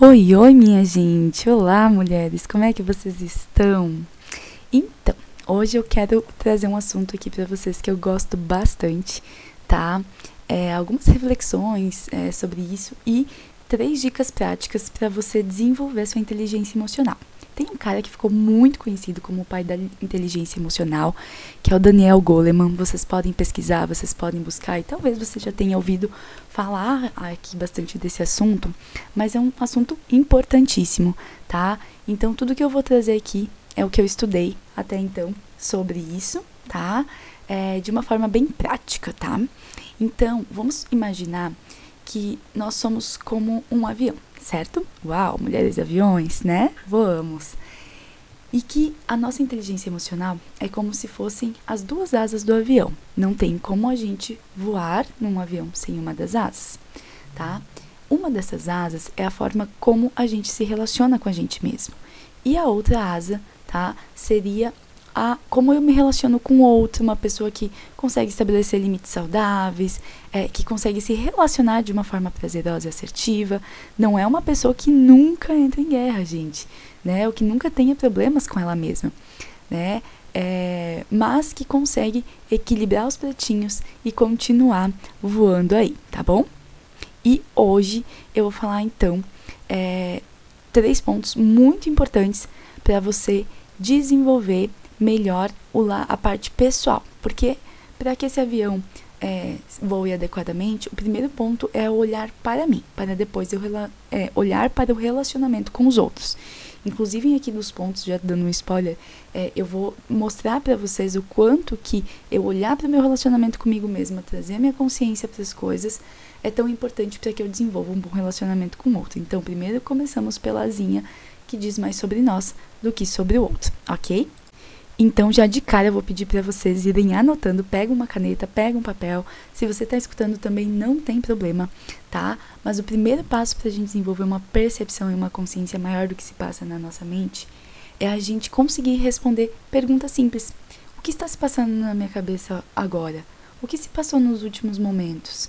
Oi, oi, minha gente! Olá, mulheres! Como é que vocês estão? Então, hoje eu quero trazer um assunto aqui para vocês que eu gosto bastante, tá? É, algumas reflexões é, sobre isso e três dicas práticas para você desenvolver sua inteligência emocional. Tem um cara que ficou muito conhecido como o pai da inteligência emocional, que é o Daniel Goleman. Vocês podem pesquisar, vocês podem buscar, e talvez você já tenha ouvido falar aqui bastante desse assunto, mas é um assunto importantíssimo, tá? Então, tudo que eu vou trazer aqui é o que eu estudei até então sobre isso, tá? É, de uma forma bem prática, tá? Então, vamos imaginar que nós somos como um avião, certo? Uau, mulheres aviões, né? Voamos. E que a nossa inteligência emocional é como se fossem as duas asas do avião. Não tem como a gente voar num avião sem uma das asas, tá? Uma dessas asas é a forma como a gente se relaciona com a gente mesmo. E a outra asa, tá? Seria a como eu me relaciono com outro, uma pessoa que consegue estabelecer limites saudáveis, é, que consegue se relacionar de uma forma prazerosa e assertiva. Não é uma pessoa que nunca entra em guerra, gente, né? Ou que nunca tenha problemas com ela mesma, né? É, mas que consegue equilibrar os pratinhos e continuar voando aí, tá bom? E hoje eu vou falar então é, três pontos muito importantes para você desenvolver melhor o lá, a parte pessoal. Porque para que esse avião é, voe adequadamente, o primeiro ponto é olhar para mim, para depois eu é, olhar para o relacionamento com os outros. Inclusive aqui dos pontos, já dando um spoiler, é, eu vou mostrar para vocês o quanto que eu olhar para o meu relacionamento comigo mesma, trazer a minha consciência para as coisas, é tão importante para que eu desenvolva um bom relacionamento com o outro. Então, primeiro começamos pela asinha que diz mais sobre nós do que sobre o outro, ok? Então, já de cara, eu vou pedir para vocês irem anotando. Pega uma caneta, pega um papel. Se você está escutando também, não tem problema, tá? Mas o primeiro passo para a gente desenvolver uma percepção e uma consciência maior do que se passa na nossa mente é a gente conseguir responder perguntas simples. O que está se passando na minha cabeça agora? O que se passou nos últimos momentos?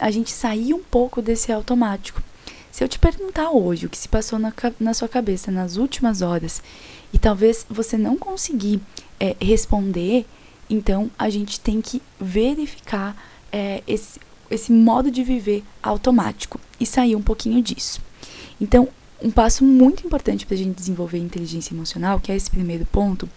A gente sair um pouco desse automático. Se eu te perguntar hoje o que se passou na, na sua cabeça nas últimas horas e talvez você não conseguir é, responder, então a gente tem que verificar é, esse, esse modo de viver automático e sair um pouquinho disso. Então, um passo muito importante para a gente desenvolver inteligência emocional, que é esse primeiro ponto,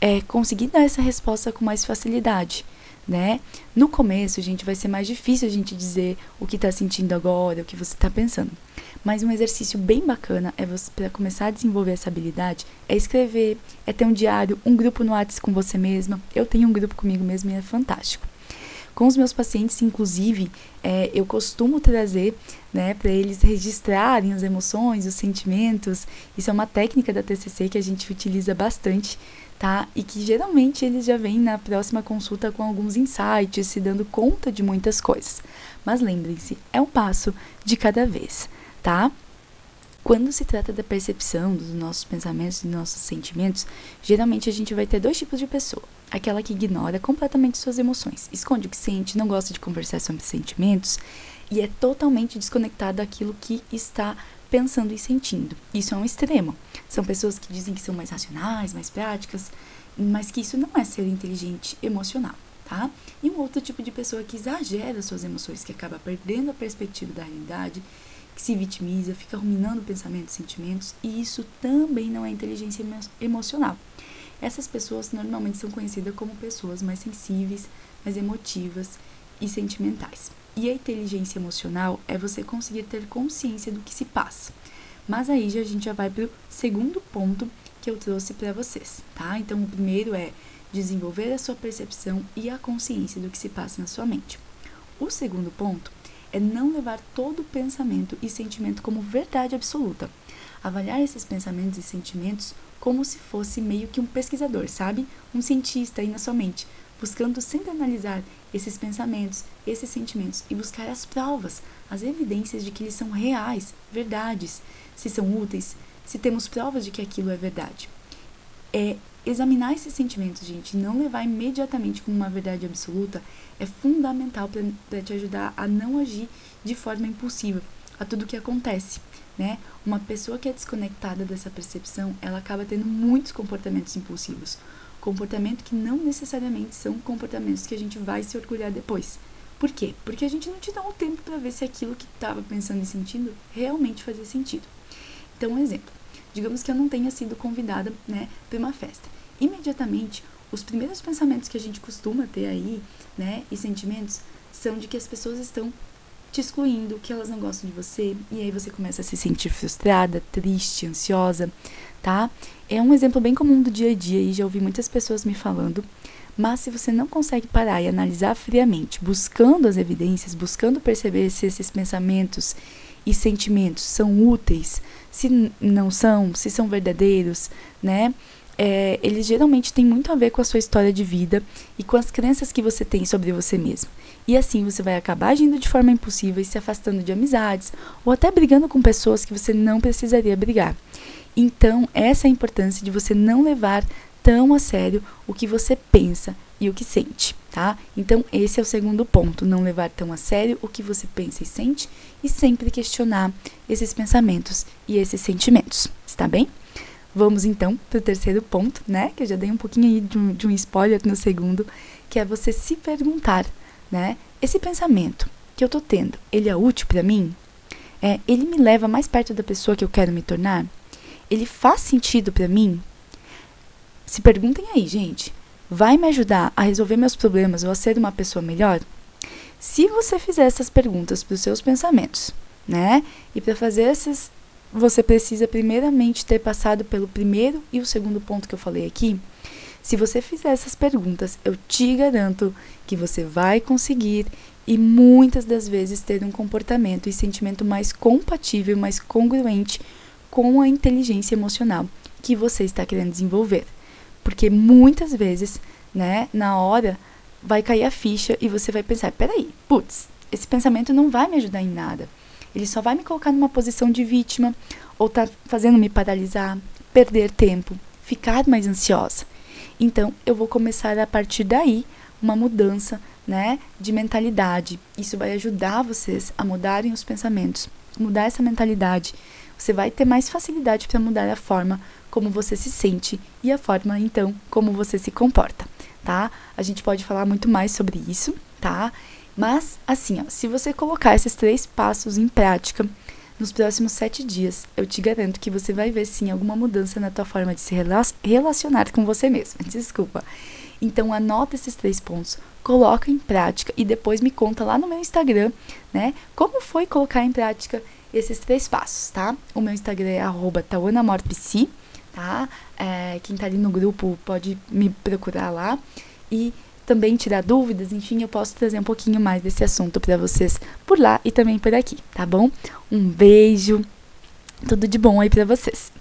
é conseguir dar essa resposta com mais facilidade né? No começo, gente, vai ser mais difícil a gente dizer o que está sentindo agora, o que você está pensando. Mas um exercício bem bacana é você para começar a desenvolver essa habilidade é escrever, é ter um diário, um grupo no WhatsApp com você mesma. Eu tenho um grupo comigo mesmo e é fantástico. Com os meus pacientes, inclusive, é, eu costumo trazer né, para eles registrarem as emoções, os sentimentos. Isso é uma técnica da TCC que a gente utiliza bastante tá? E que geralmente eles já vêm na próxima consulta com alguns insights, se dando conta de muitas coisas. Mas lembrem-se, é um passo de cada vez, tá? Quando se trata da percepção dos nossos pensamentos e nossos sentimentos, geralmente a gente vai ter dois tipos de pessoa. Aquela que ignora completamente suas emoções, esconde o que sente, não gosta de conversar sobre sentimentos e é totalmente desconectada daquilo que está pensando e sentindo. Isso é um extremo. São pessoas que dizem que são mais racionais, mais práticas, mas que isso não é ser inteligente emocional, tá? E um outro tipo de pessoa que exagera suas emoções, que acaba perdendo a perspectiva da realidade, que se vitimiza, fica ruminando pensamentos e sentimentos, e isso também não é inteligência emocional. Essas pessoas normalmente são conhecidas como pessoas mais sensíveis, mais emotivas e sentimentais. E a inteligência emocional é você conseguir ter consciência do que se passa. Mas aí já a gente já vai para o segundo ponto que eu trouxe para vocês, tá? Então, o primeiro é desenvolver a sua percepção e a consciência do que se passa na sua mente. O segundo ponto é não levar todo pensamento e sentimento como verdade absoluta. Avaliar esses pensamentos e sentimentos como se fosse meio que um pesquisador, sabe? Um cientista aí na sua mente, buscando sempre analisar esses pensamentos, esses sentimentos e buscar as provas, as evidências de que eles são reais, verdades, se são úteis, se temos provas de que aquilo é verdade. É examinar esses sentimentos, gente, e não levar imediatamente como uma verdade absoluta é fundamental para te ajudar a não agir de forma impulsiva, a tudo que acontece, né? Uma pessoa que é desconectada dessa percepção, ela acaba tendo muitos comportamentos impulsivos, comportamento que não necessariamente são comportamentos que a gente vai se orgulhar depois. Por quê? Porque a gente não te dá um tempo para ver se aquilo que estava pensando e sentindo realmente fazia sentido. Então, um exemplo. Digamos que eu não tenha sido convidada, né, para uma festa. Imediatamente, os primeiros pensamentos que a gente costuma ter aí, né, e sentimentos, são de que as pessoas estão te excluindo, que elas não gostam de você, e aí você começa a se sentir frustrada, triste, ansiosa, tá? É um exemplo bem comum do dia a dia e já ouvi muitas pessoas me falando. Mas se você não consegue parar e analisar friamente, buscando as evidências, buscando perceber se esses pensamentos e sentimentos são úteis, se não são, se são verdadeiros, né? É, eles geralmente têm muito a ver com a sua história de vida e com as crenças que você tem sobre você mesmo. E assim você vai acabar agindo de forma impulsiva e se afastando de amizades ou até brigando com pessoas que você não precisaria brigar. Então, essa é a importância de você não levar tão a sério o que você pensa e o que sente, tá? Então, esse é o segundo ponto, não levar tão a sério o que você pensa e sente e sempre questionar esses pensamentos e esses sentimentos, está bem? Vamos então para o terceiro ponto, né? Que eu já dei um pouquinho aí de um, de um spoiler no segundo, que é você se perguntar, né? Esse pensamento que eu tô tendo, ele é útil para mim? É, ele me leva mais perto da pessoa que eu quero me tornar? Ele faz sentido para mim? Se perguntem aí, gente. Vai me ajudar a resolver meus problemas ou a ser uma pessoa melhor? Se você fizer essas perguntas para os seus pensamentos, né? E para fazer essas, você precisa primeiramente ter passado pelo primeiro e o segundo ponto que eu falei aqui. Se você fizer essas perguntas, eu te garanto que você vai conseguir e muitas das vezes ter um comportamento e sentimento mais compatível, mais congruente com a inteligência emocional que você está querendo desenvolver. Porque muitas vezes, né, na hora, vai cair a ficha e você vai pensar: peraí, putz, esse pensamento não vai me ajudar em nada. Ele só vai me colocar numa posição de vítima ou tá fazendo me paralisar, perder tempo, ficar mais ansiosa. Então, eu vou começar a partir daí uma mudança, né, de mentalidade. Isso vai ajudar vocês a mudarem os pensamentos, mudar essa mentalidade. Você vai ter mais facilidade para mudar a forma como você se sente e a forma, então, como você se comporta, tá? A gente pode falar muito mais sobre isso, tá? Mas, assim, ó, se você colocar esses três passos em prática nos próximos sete dias, eu te garanto que você vai ver sim alguma mudança na tua forma de se relacionar com você mesmo. Desculpa. Então anota esses três pontos, coloca em prática e depois me conta lá no meu Instagram, né? Como foi colocar em prática esses três passos, tá? O meu Instagram é arroba tá? É, quem tá ali no grupo pode me procurar lá e também tirar dúvidas, enfim, eu posso trazer um pouquinho mais desse assunto para vocês por lá e também por aqui, tá bom? Um beijo, tudo de bom aí para vocês.